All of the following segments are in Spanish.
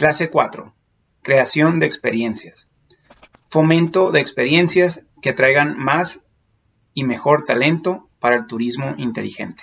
Clase 4. Creación de experiencias. Fomento de experiencias que traigan más y mejor talento para el turismo inteligente.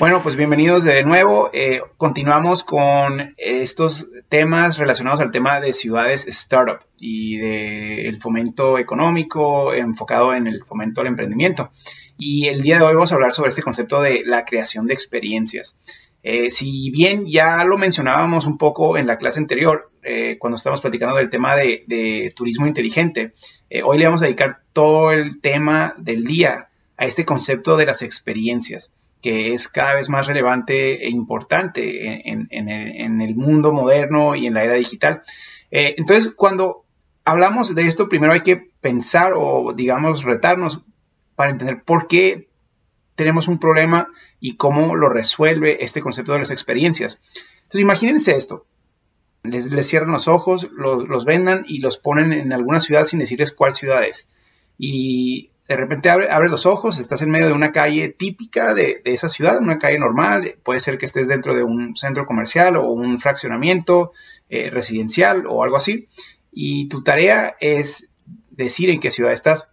Bueno, pues bienvenidos de nuevo. Eh, continuamos con estos temas relacionados al tema de ciudades startup y del fomento económico enfocado en el fomento al emprendimiento. Y el día de hoy vamos a hablar sobre este concepto de la creación de experiencias. Eh, si bien ya lo mencionábamos un poco en la clase anterior, eh, cuando estábamos platicando del tema de, turismo inteligente, eh, hoy le vamos a dedicar todo el tema del día a este concepto de las experiencias, que es cada vez más relevante e importante en, en el mundo moderno y en la era digital. entonces, cuando hablamos de esto, primero hay que pensar o, digamos, retarnos para entender por qué tenemos un problema y cómo lo resuelve este concepto de las experiencias. Entonces, imagínense esto. Les, cierran los ojos, los, vendan y los ponen en alguna ciudad sin decirles cuál ciudad es. Y de repente abre, los ojos, estás en medio de una calle típica de, esa ciudad, una calle normal, puede ser que estés dentro de un centro comercial o un fraccionamiento eh, residencial o algo así, y tu tarea es decir en qué ciudad estás.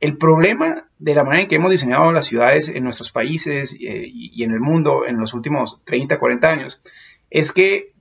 El problema de la manera en que hemos diseñado las ciudades en nuestros países eh, y en el mundo en los últimos 30, 40 años es que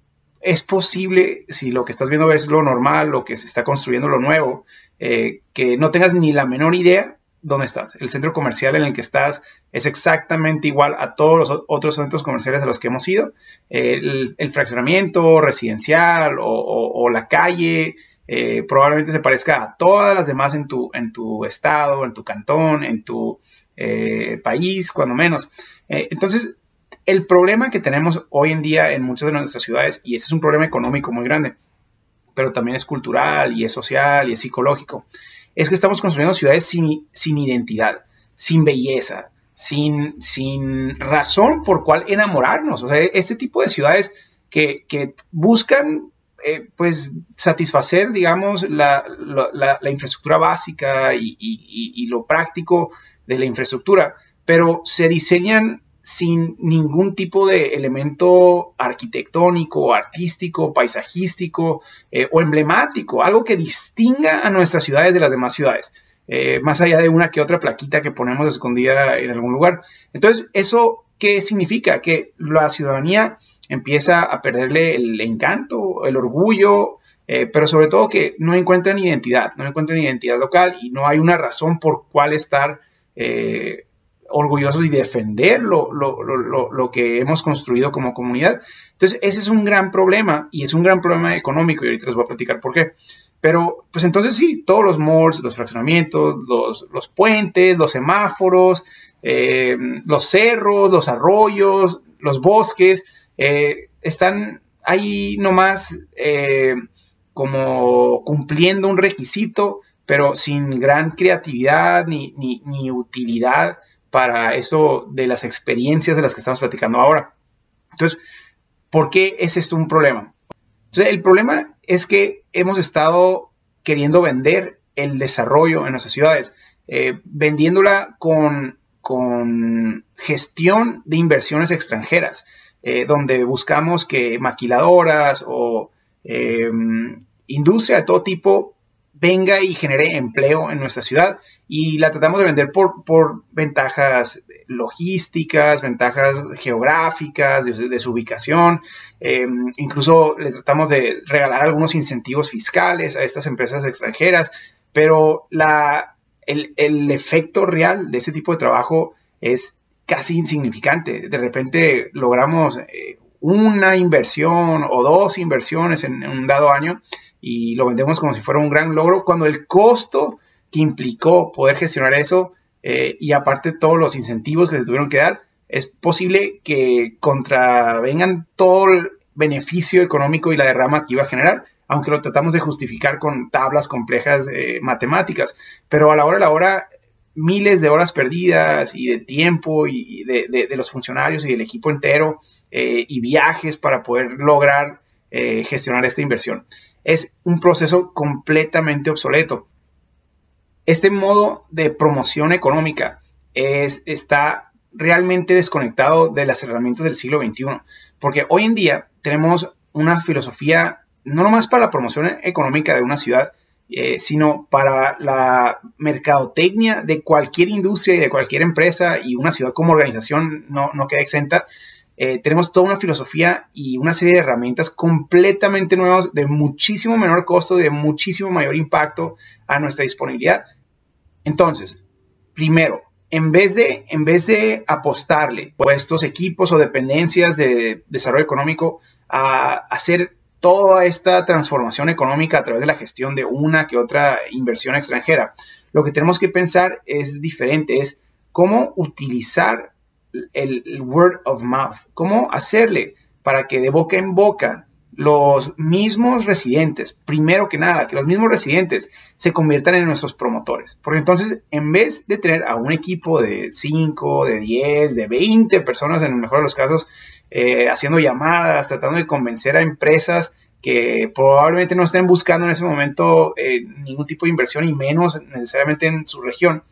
es posible, si lo que estás viendo es lo normal, lo que se está construyendo lo nuevo, eh, que no tengas ni la menor idea dónde estás. El centro comercial en el que estás es exactamente igual a todos los otros centros comerciales a los que hemos ido. el, fraccionamiento residencial o la calle eh, probablemente se parezca a todas las demás en tu, en tu estado, en tu cantón, en tu eh, país, cuando menos. Eh, entonces, el problema que tenemos hoy en día en muchas de nuestras ciudades, y ese es un problema económico muy grande, pero también es cultural y es social y es psicológico, es que estamos construyendo ciudades sin, sin identidad, sin belleza, sin, sin razón por cual enamorarnos. O sea, este tipo de ciudades que, que buscan eh, pues satisfacer, digamos, la, infraestructura básica y, lo práctico de la infraestructura, pero se diseñan sin ningún tipo de elemento arquitectónico, artístico, paisajístico eh, o emblemático, algo que distinga a nuestras ciudades de las demás ciudades. Eh, más allá de una que otra plaquita que ponemos escondida en algún lugar. Entonces, ¿eso qué significa? Que la ciudadanía empieza a perderle el encanto, el orgullo, eh, pero sobre todo que no encuentran identidad, no encuentran identidad local y no hay una razón por cuál estar eh, orgullosos y defender lo, lo, que hemos construido como comunidad. Entonces, ese es un gran problema y es un gran problema económico y ahorita les voy a platicar por qué. Pero, pues entonces sí, todos los malls, los fraccionamientos, los, puentes, los semáforos, eh, los cerros, los arroyos, los bosques, eh, están ahí nomás eh, como cumpliendo un requisito, pero sin gran creatividad ni, utilidad para eso de las experiencias de las que estamos platicando ahora. Entonces, ¿por qué es esto un problema? el problema es que hemos estado queriendo vender el desarrollo en nuestras ciudades, eh, vendiéndola con, con gestión de inversiones extranjeras. Eh, donde buscamos que maquiladoras o eh, industria de todo tipo venga y genere empleo en nuestra ciudad y la tratamos de vender por, por ventajas logísticas, ventajas geográficas, de, su ubicación, eh, incluso le tratamos de regalar algunos incentivos fiscales a estas empresas extranjeras, pero la, el, el efecto real de ese tipo de trabajo es casi insignificante. De repente logramos eh, una inversión o dos inversiones en, un dado año y lo vendemos como si fuera un gran logro, cuando el costo que implicó poder gestionar eso eh, y aparte todos los incentivos que se tuvieron que dar, es posible que contravengan todo el beneficio económico y la derrama que iba a generar, aunque lo tratamos de justificar con tablas complejas eh, matemáticas. Pero a la hora de la hora, miles de horas perdidas y de tiempo y de, los funcionarios y del equipo entero eh, y viajes para poder lograr eh, gestionar esta inversión. Es un proceso completamente obsoleto. Este modo de promoción económica es, está realmente desconectado de las herramientas del siglo XXI, porque hoy en día tenemos una filosofía no nomás para la promoción económica de una ciudad, eh, sino para la mercadotecnia de cualquier industria y de cualquier empresa y una ciudad como organización no, no queda exenta. Eh, tenemos toda una filosofía y una serie de herramientas completamente nuevas de muchísimo menor costo y de muchísimo mayor impacto a nuestra disponibilidad. Entonces, primero, en vez de, en vez de apostarle a estos equipos o dependencias de desarrollo económico a hacer toda esta transformación económica a través de la gestión de una que otra inversión extranjera. Lo que tenemos que pensar es diferente, es cómo utilizar el, word of mouth, cómo hacerle para que de boca en boca los mismos residentes, primero que nada, que los mismos residentes se conviertan en nuestros promotores. Porque entonces, en vez de tener a un equipo de 5, de 10, de 20 personas, en el mejor de los casos, eh, haciendo llamadas, tratando de convencer a empresas que probablemente no estén buscando en ese momento eh, ningún tipo de inversión y menos necesariamente en su región.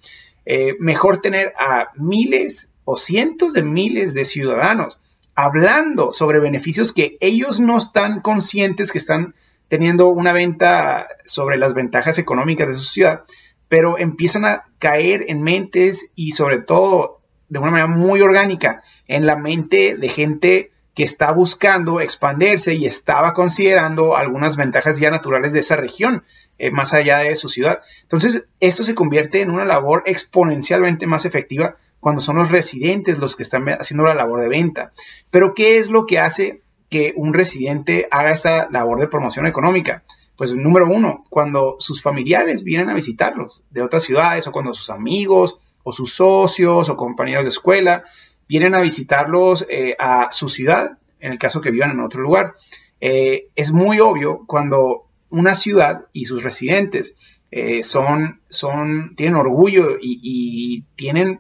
Eh, mejor tener a miles o cientos de miles de ciudadanos hablando sobre beneficios que ellos no están conscientes que están teniendo una venta sobre las ventajas económicas de su ciudad, pero empiezan a caer en mentes y sobre todo de una manera muy orgánica en la mente de gente que está buscando expandirse y estaba considerando algunas ventajas ya naturales de esa región, eh, más allá de su ciudad. Entonces, esto se convierte en una labor exponencialmente más efectiva cuando son los residentes los que están haciendo la labor de venta. Pero, ¿qué es lo que hace que un residente haga esta labor de promoción económica? Pues número uno, cuando sus familiares vienen a visitarlos de otras ciudades o cuando sus amigos o sus socios o compañeros de escuela vienen a visitarlos eh, a su ciudad, en el caso que vivan en otro lugar. Eh, es muy obvio cuando una ciudad y sus residentes eh, son, son, tienen orgullo y, tienen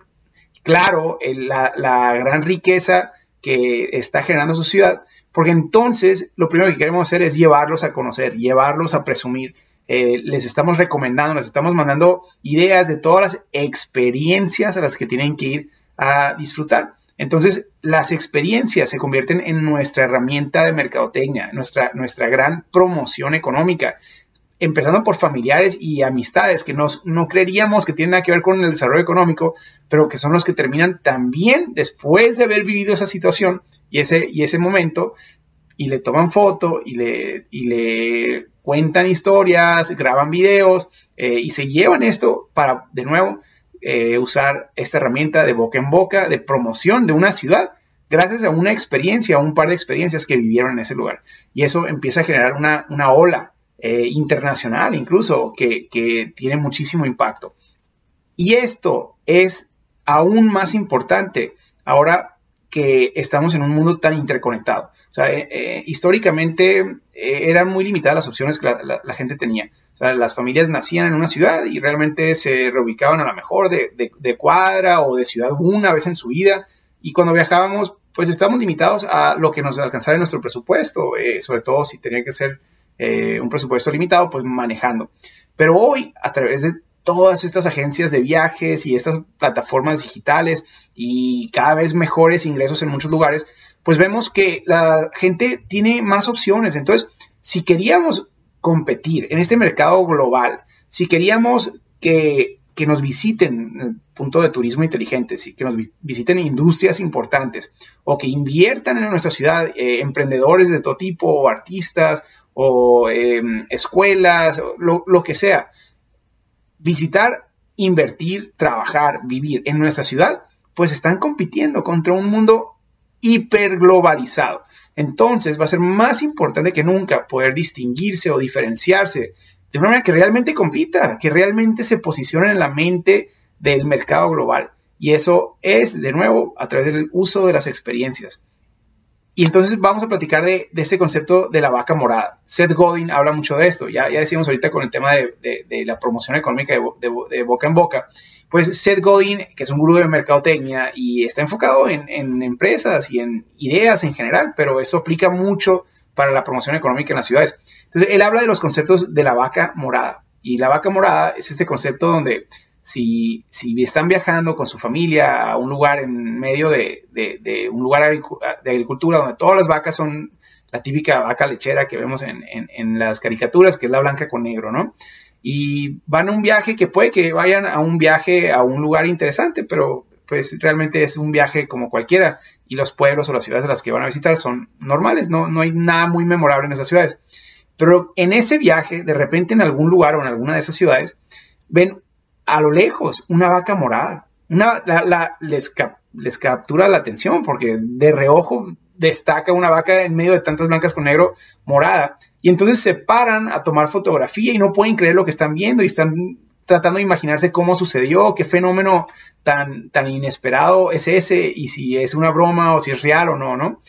claro la, la, gran riqueza que está generando su ciudad, porque entonces lo primero que queremos hacer es llevarlos a conocer, llevarlos a presumir, eh, les estamos recomendando, les estamos mandando ideas de todas las experiencias a las que tienen que ir a disfrutar. Entonces, las experiencias se convierten en nuestra herramienta de mercadotecnia, nuestra, nuestra gran promoción económica, empezando por familiares y amistades que no creeríamos que tienen nada que ver con el desarrollo económico, pero que son los que terminan también después de haber vivido esa situación y ese, y ese momento, y le toman foto y le, y le cuentan historias, graban videos eh, y se llevan esto para, de nuevo, eh, usar esta herramienta de boca en boca, de promoción de una ciudad, gracias a una experiencia, un par de experiencias que vivieron en ese lugar. Y eso empieza a generar una, ola eh, internacional incluso que, que tiene muchísimo impacto. Y esto es aún más importante ahora que estamos en un mundo tan interconectado. Sea, eh, eh, históricamente eh, eran muy limitadas las opciones que la, gente tenía. O sea, las familias nacían en una ciudad y realmente se reubicaban a lo mejor de, cuadra o de ciudad una vez en su vida. Y cuando viajábamos, pues estábamos limitados a lo que nos alcanzara en nuestro presupuesto, sobre todo si tenía que ser un presupuesto limitado, pues manejando. Pero hoy, a través de todas estas agencias de viajes y estas plataformas digitales y cada vez mejores ingresos en muchos lugares, pues vemos que la gente tiene más opciones. Entonces, si queríamos competir en este mercado global, si queríamos que, nos visiten el punto de turismo inteligente, que nos visiten industrias importantes o que inviertan en nuestra ciudad eh, emprendedores de todo tipo, o artistas, o em, escuelas, lo, lo que sea, visitar, invertir, trabajar, vivir en nuestra ciudad, pues están compitiendo contra un mundo hiperglobalizado. Entonces va a ser más importante que nunca poder distinguirse o diferenciarse de una manera que realmente compita, que realmente se posicione en la mente del mercado global. Y eso es, de nuevo, a través del uso de las experiencias. Y entonces vamos a platicar de, este concepto de la vaca morada. Seth Godin habla mucho de esto. Ya, ya decíamos ahorita con el tema de, la promoción económica de, boca en boca. Pues Seth Godin, que es un gurú de mercadotecnia y está enfocado en, en, empresas y en ideas en general, pero eso aplica mucho para la promoción económica en las ciudades. Entonces, él habla de los conceptos de la vaca morada. Y la vaca morada es este concepto donde si, están viajando con su familia a un lugar en medio de, un lugar de agricultura donde todas las vacas son la típica vaca lechera que vemos en, en, las caricaturas, que es la blanca con negro, ¿no? Y van a un viaje que puede que vayan a un viaje a un lugar interesante, pero pues realmente es un viaje como cualquiera y los pueblos o las ciudades a las que van a visitar son normales, no, no hay nada muy memorable en esas ciudades. Pero en ese viaje, de repente en algún lugar o en alguna de esas ciudades, ven a lo lejos una vaca morada. Una, la, les, les captura la atención porque de reojo destaca una vaca en medio de tantas blancas con negro morada. Y entonces se paran a tomar fotografía y no pueden creer lo que están viendo y están tratando de imaginarse cómo sucedió, qué fenómeno tan, tan inesperado es ese y si es una broma o si es real o no, ¿no?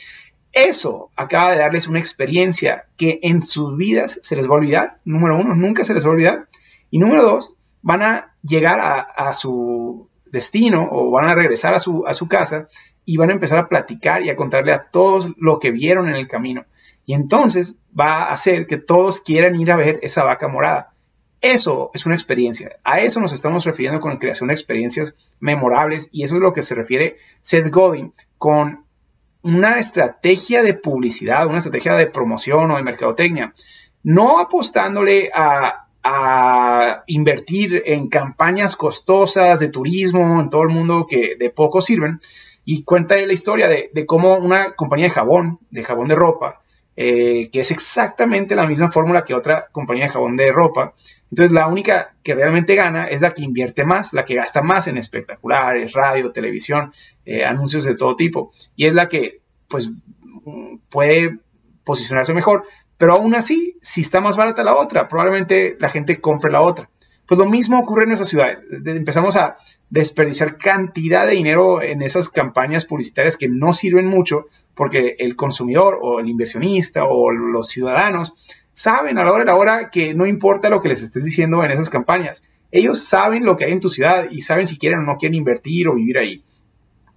Eso acaba de darles una experiencia que en sus vidas se les va a olvidar. Número uno, nunca se les va a olvidar. Y número dos, van a llegar a, su destino o van a regresar a su, a su casa y van a empezar a platicar y a contarle a todos lo que vieron en el camino. Y entonces va a hacer que todos quieran ir a ver esa vaca morada. Eso es una experiencia. A eso nos estamos refiriendo con creación de experiencias memorables y eso es lo que se refiere Seth Godin con una estrategia de publicidad, una estrategia de promoción o de mercadotecnia. No apostándole a, invertir en campañas costosas de turismo en todo el mundo que de poco sirven. Y cuenta la historia de, cómo una compañía de jabón, de jabón de ropa, eh, que es exactamente la misma fórmula que otra compañía de jabón de ropa. Entonces la única que realmente gana es la que invierte más, la que gasta más en espectaculares, radio, televisión, eh, anuncios de todo tipo. Y es la que pues puede posicionarse mejor. Pero aún así, si está más barata la otra, probablemente la gente compre la otra. Pues lo mismo ocurre en esas ciudades. Empezamos a desperdiciar cantidad de dinero en esas campañas publicitarias que no sirven mucho porque el consumidor o el inversionista o los ciudadanos saben a la hora de la hora que no importa lo que les estés diciendo en esas campañas. Ellos saben lo que hay en tu ciudad y saben si quieren o no quieren invertir o vivir ahí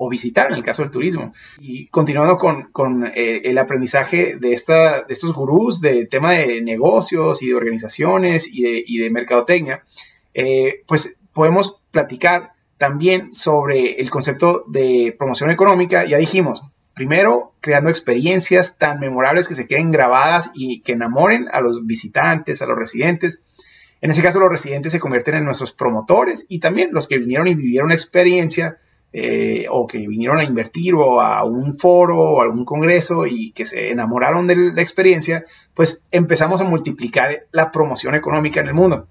o visitar en el caso del turismo. Y continuando con, eh, el aprendizaje de, esta, de estos gurús del tema de negocios y de organizaciones y de, y de mercadotecnia, eh, pues podemos platicar también sobre el concepto de promoción económica. Ya dijimos, primero, creando experiencias tan memorables que se queden grabadas y que enamoren a los visitantes, a los residentes. En ese caso, los residentes se convierten en nuestros promotores y también los que vinieron y vivieron una experiencia eh, o que vinieron a invertir o a un foro o algún congreso y que se enamoraron de la experiencia, pues empezamos a multiplicar la promoción económica en el mundo.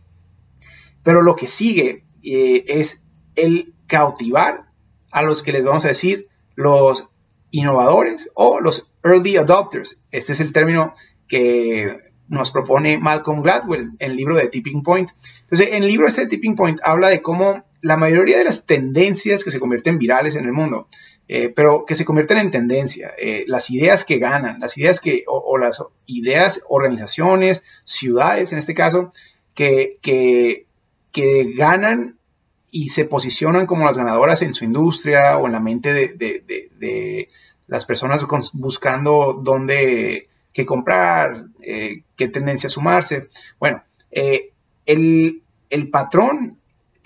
Pero lo que sigue eh, es el cautivar a los que les vamos a decir los innovadores o los early adopters. Este es el término que nos propone Malcolm Gladwell en el libro de Tipping Point. Entonces, en el libro este de Tipping Point habla de cómo la mayoría de las tendencias que se convierten virales en el mundo, eh, pero que se convierten en tendencia, eh, las ideas que ganan, las ideas que, o, las ideas, organizaciones, ciudades en este caso, que, que, ganan y se posicionan como las ganadoras en su industria o en la mente de, las personas buscando dónde qué comprar, eh, qué tendencia sumarse. Bueno, el, el patrón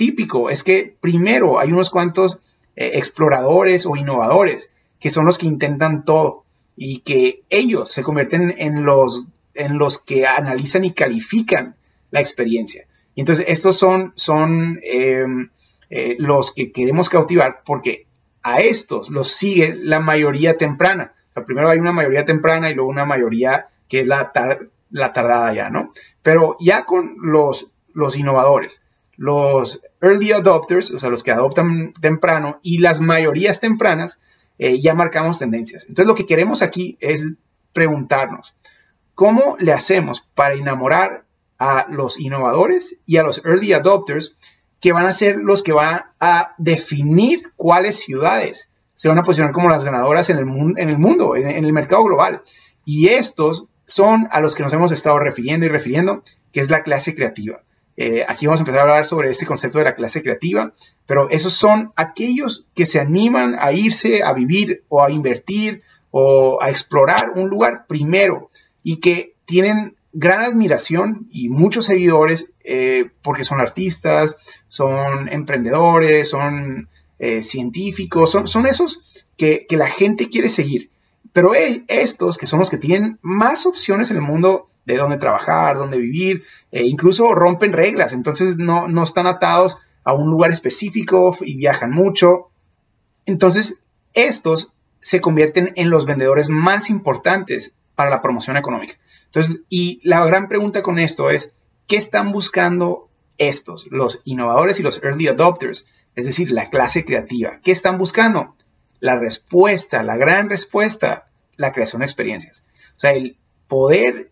típico es que primero hay unos cuantos eh, exploradores o innovadores que son los que intentan todo y que ellos se convierten en los, en los que analizan y califican la experiencia. Y entonces estos son, son em, eh, los que queremos cautivar porque a estos los sigue la mayoría temprana. primero hay una mayoría temprana y luego una mayoría que es la, la tardada ya, ¿no? Pero ya con los, los innovadores, los early adopters, o sea, los que adoptan temprano, y las mayorías tempranas, eh, ya marcamos tendencias. Entonces, lo que queremos aquí es preguntarnos, ¿cómo le hacemos para enamorar a los innovadores y a los early adopters que van a ser los que van a definir cuáles ciudades se van a posicionar como las ganadoras en el, en el mundo, en el mercado global? Y estos son a los que nos hemos estado refiriendo y refiriendo, que es la clase creativa. Eh, aquí vamos a empezar a hablar sobre este concepto de la clase creativa, pero esos son aquellos que se animan a irse a vivir o a invertir o a explorar un lugar primero y que tienen gran admiración y muchos seguidores eh, porque son artistas, son emprendedores, son eh, científicos, son, esos que, que, la gente quiere seguir. Pero estos, que son los que tienen más opciones en el mundo de dónde trabajar, dónde vivir, e incluso rompen reglas, entonces no, no están atados a un lugar específico y viajan mucho. Entonces, estos se convierten en los vendedores más importantes para la promoción económica. Entonces, y la gran pregunta con esto es, ¿qué están buscando estos, los innovadores y los early adopters? Es decir, la clase creativa. ¿Qué están buscando? La respuesta, la gran respuesta, la creación de experiencias. O sea, el poder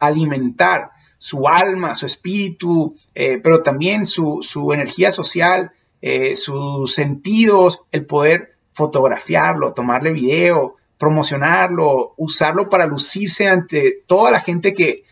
alimentar su alma, su espíritu, eh, pero también su, energía social, eh, sus sentidos, el poder fotografiarlo, tomarle video, promocionarlo, usarlo para lucirse ante toda la gente que,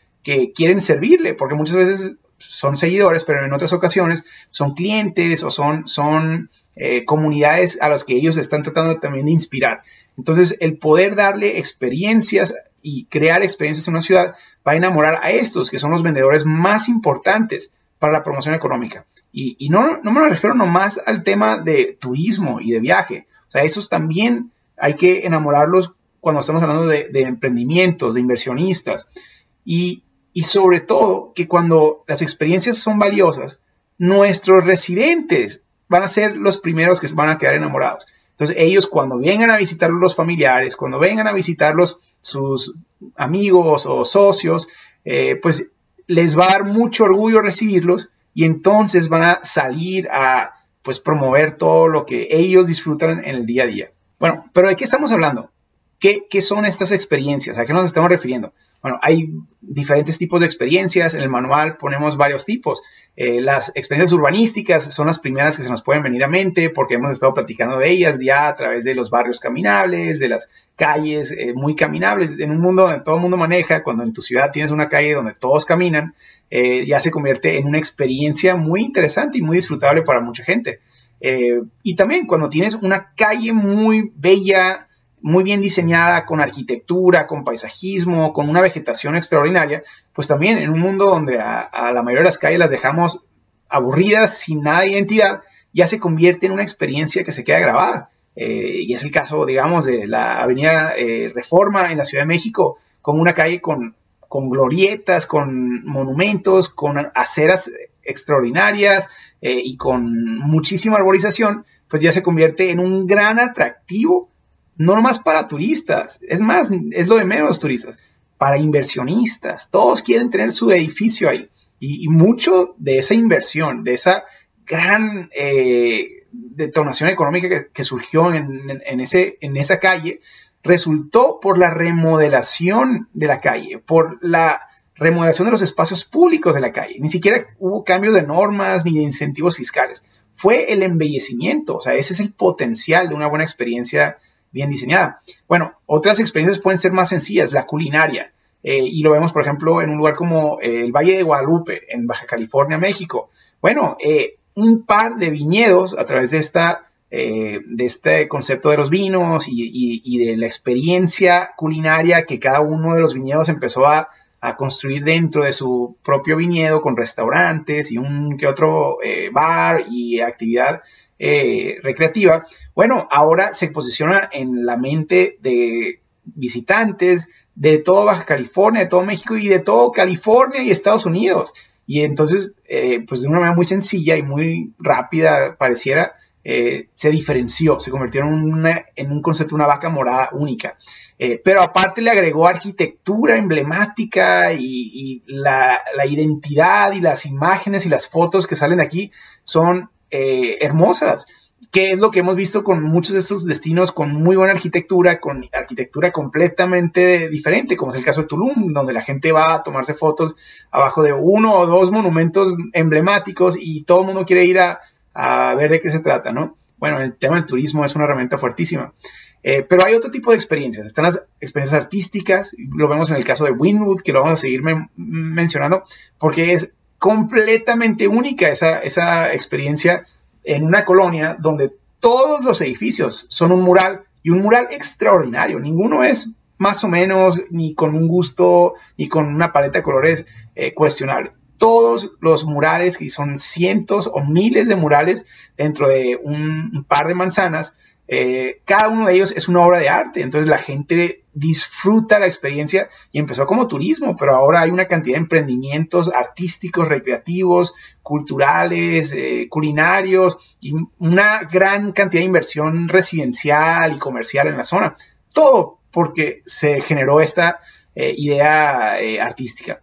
quieren servirle, porque muchas veces son seguidores, pero en otras ocasiones son clientes o son, son eh, comunidades a las que ellos están tratando también de inspirar. Entonces, el poder darle experiencias y crear experiencias en una ciudad va a enamorar a estos, que son los vendedores más importantes para la promoción económica. Y, no, no, me refiero nomás al tema de turismo y de viaje. O sea, esos también hay que enamorarlos cuando estamos hablando de, emprendimientos, de inversionistas. Y, y sobre todo que cuando las experiencias son valiosas, nuestros residentes van a ser los primeros que van a quedar enamorados. Entonces ellos cuando vengan a visitar los familiares, cuando vengan a visitarlos sus amigos o socios, eh, pues les va a dar mucho orgullo recibirlos y entonces van a salir a pues promover todo lo que ellos disfrutan en el día a día. Bueno, pero ¿de qué estamos hablando? ¿Qué, qué son estas experiencias? ¿A qué nos estamos refiriendo? Bueno, hay diferentes tipos de experiencias. En el manual ponemos varios tipos. Eh, las experiencias urbanísticas son las primeras que se nos pueden venir a mente porque hemos estado platicando de ellas ya a través de los barrios caminables, de las calles eh, muy caminables. En un mundo donde todo el mundo maneja, cuando en tu ciudad tienes una calle donde todos caminan, eh, ya se convierte en una experiencia muy interesante y muy disfrutable para mucha gente. y también cuando tienes una calle muy bella, muy bien diseñada, con arquitectura, con paisajismo, con una vegetación extraordinaria, pues también en un mundo donde a, la mayoría de las calles las dejamos aburridas, sin nada de identidad, ya se convierte en una experiencia que se queda grabada. Eh, y es el caso, digamos, de la Avenida eh, Reforma en la Ciudad de México, como una calle con, con glorietas, con monumentos, con aceras extraordinarias eh, y con muchísima arborización, pues ya se convierte en un gran atractivo no nomás para turistas, es más, es lo de menos turistas, para inversionistas, todos quieren tener su edificio ahí. Y, mucho de esa inversión, de esa gran eh, detonación económica que, surgió en, ese, en esa calle, resultó por la remodelación de la calle, por la remodelación de los espacios públicos de la calle. Ni siquiera hubo cambios de normas ni de incentivos fiscales. Fue el embellecimiento, o sea, ese es el potencial de una buena experiencia bien diseñada. Bueno, otras experiencias pueden ser más sencillas, la culinaria. Eh, y lo vemos, por ejemplo, en un lugar como eh, el Valle de Guadalupe, en Baja California, México. Bueno, eh, un par de viñedos a través de, esta, de este concepto de los vinos y, de la experiencia culinaria que cada uno de los viñedos empezó a, a construir dentro de su propio viñedo con restaurantes y un que otro bar y actividad eh, recreativa, bueno, ahora se posiciona en la mente de visitantes de todo Baja California, de todo México y de todo California y Estados Unidos. Y entonces, eh, pues de una manera muy sencilla y muy rápida, pareciera, eh, se diferenció, se convirtió en, un concepto, una vaca morada única. pero aparte le agregó arquitectura emblemática y, la, la, identidad y las imágenes y las fotos que salen de aquí son eh, hermosas, que es lo que hemos visto con muchos de estos destinos con muy buena arquitectura, con arquitectura completamente diferente, como es el caso de Tulum, donde la gente va a tomarse fotos abajo de uno o dos monumentos emblemáticos y todo el mundo quiere ir a, ver de qué se trata, ¿no? Bueno, el tema del turismo es una herramienta fuertísima. Eh, pero hay otro tipo de experiencias. Están las experiencias artísticas, lo vemos en el caso de Winwood, que lo vamos a seguir mencionando, porque es completamente única esa, esa experiencia en una colonia donde todos los edificios son un mural y un mural extraordinario. Ninguno es más o menos ni con un gusto ni con una paleta de colores eh, cuestionable. Todos los murales, y son cientos o miles de murales dentro de un, par de manzanas, eh, cada uno de ellos es una obra de arte, entonces la gente disfruta la experiencia y empezó como turismo, pero ahora hay una cantidad de emprendimientos artísticos, recreativos, culturales, eh, culinarios y una gran cantidad de inversión residencial y comercial en la zona. Todo porque se generó esta eh, idea artística.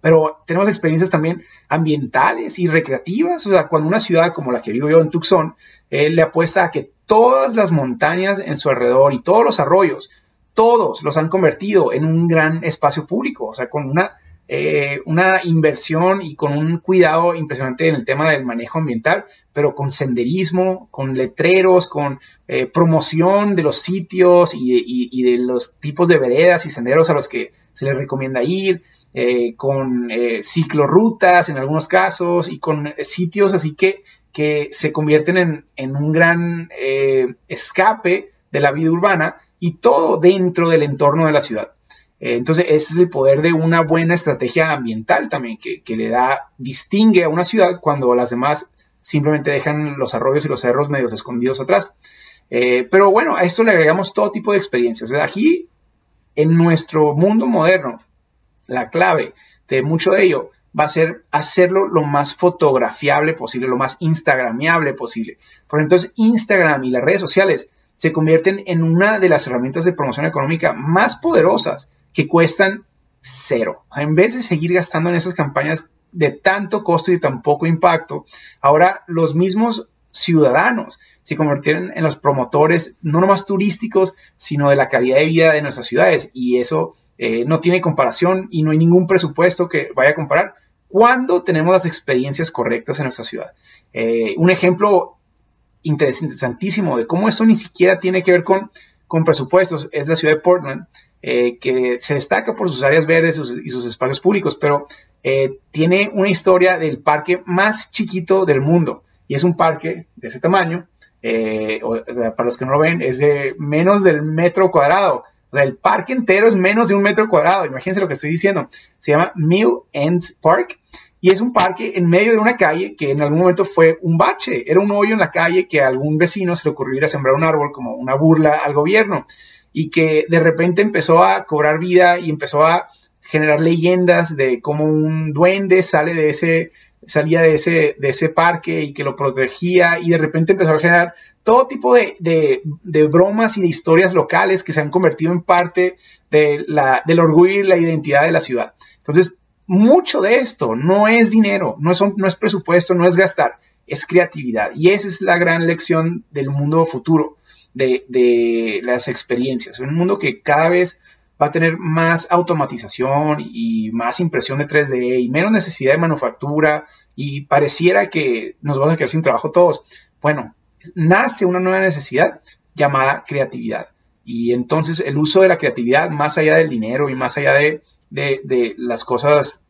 Pero tenemos experiencias también ambientales y recreativas. O sea, cuando una ciudad como la que vivo yo en Tucson le apuesta a que todas las montañas en su alrededor y todos los arroyos, todos los han convertido en un gran espacio público, o sea, con una, eh, una inversión y con un cuidado impresionante en el tema del manejo ambiental, pero con senderismo, con letreros, con eh, promoción de los sitios y de, los tipos de veredas y senderos a los que se les recomienda ir, eh, con ciclorrutas en algunos casos y con sitios así que que se convierten en, un gran eh, escape de la vida urbana y todo dentro del entorno de la ciudad. Eh, entonces, ese es el poder de una buena estrategia ambiental también, que, le da, distingue a una ciudad cuando las demás simplemente dejan los arroyos y los cerros medios escondidos atrás. Eh, pero bueno, a esto le agregamos todo tipo de experiencias. Aquí, en nuestro mundo moderno, la clave de mucho de ello va a ser hacerlo lo más fotografiable posible, lo más instagramiable posible. Por entonces Instagram y las redes sociales se convierten en una de las herramientas de promoción económica más poderosas que cuestan cero. en vez de seguir gastando en esas campañas de tanto costo y tan poco impacto, ahora los mismos ciudadanos se convirtieron en los promotores no nomás turísticos, sino de la calidad de vida de nuestras ciudades. Y eso eh, no tiene comparación y no hay ningún presupuesto que vaya a comparar cuando tenemos las experiencias correctas en nuestra ciudad. Eh, un ejemplo interesantísimo de cómo esto ni siquiera tiene que ver con, con presupuestos es la ciudad de Portland, eh, que se destaca por sus áreas verdes y sus espacios públicos, pero tiene una historia del parque más chiquito del mundo. Y es un parque de ese tamaño, para los que no lo ven, es de menos del metro cuadrado. O sea, el parque entero es menos de un metro cuadrado. Imagínense lo que estoy diciendo. Se llama Mill End Park y es un parque en medio de una calle que en algún momento fue un bache. Era un hoyo en la calle que a algún vecino se le ocurrió ir a sembrar un árbol como una burla al gobierno y que de repente empezó a cobrar vida y empezó a generar leyendas de cómo un duende sale de ese salía de ese, de ese parque y que lo protegía y de repente empezó a generar todo tipo de, bromas y de historias locales que se han convertido en parte de la, del orgullo y la identidad de la ciudad. Entonces, mucho de esto no es dinero, no es, no es presupuesto, no es gastar, es creatividad. Y esa es la gran lección del mundo futuro, de, de las experiencias. Un mundo que cada vez va a tener más automatización y más impresión de 3D y menos necesidad de manufactura y pareciera que nos vamos a quedar sin trabajo todos. Bueno, nace una nueva necesidad llamada creatividad. Y entonces el uso de la creatividad, más allá del dinero y más allá de, las cosas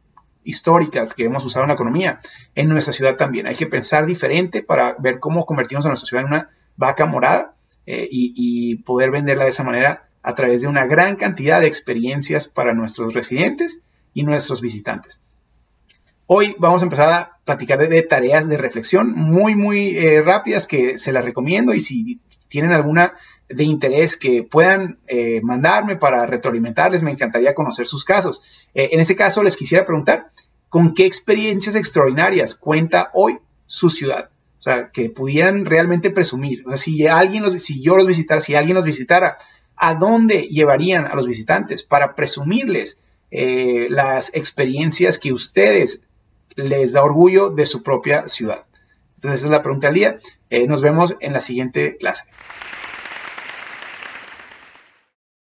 históricas que hemos usado en la economía, en nuestra ciudad también. Hay que pensar diferente para ver cómo convertimos a nuestra ciudad en una vaca morada eh, y poder venderla de esa manera a través de una gran cantidad de experiencias para nuestros residentes y nuestros visitantes. Hoy vamos a empezar a platicar de, tareas de reflexión muy, muy eh, rápidas que se las recomiendo y si tienen alguna de interés que puedan eh, mandarme para retroalimentarles, me encantaría conocer sus casos. Eh, en este caso les quisiera preguntar, ¿con qué experiencias extraordinarias cuenta hoy su ciudad? O sea, que pudieran realmente presumir. O sea, si alguien los, si yo los visitara, si alguien los visitara, a dónde llevarían a los visitantes para presumirles eh, las experiencias que ustedes les da orgullo de su propia ciudad. Entonces esa es la pregunta del día. Eh, nos vemos en la siguiente clase.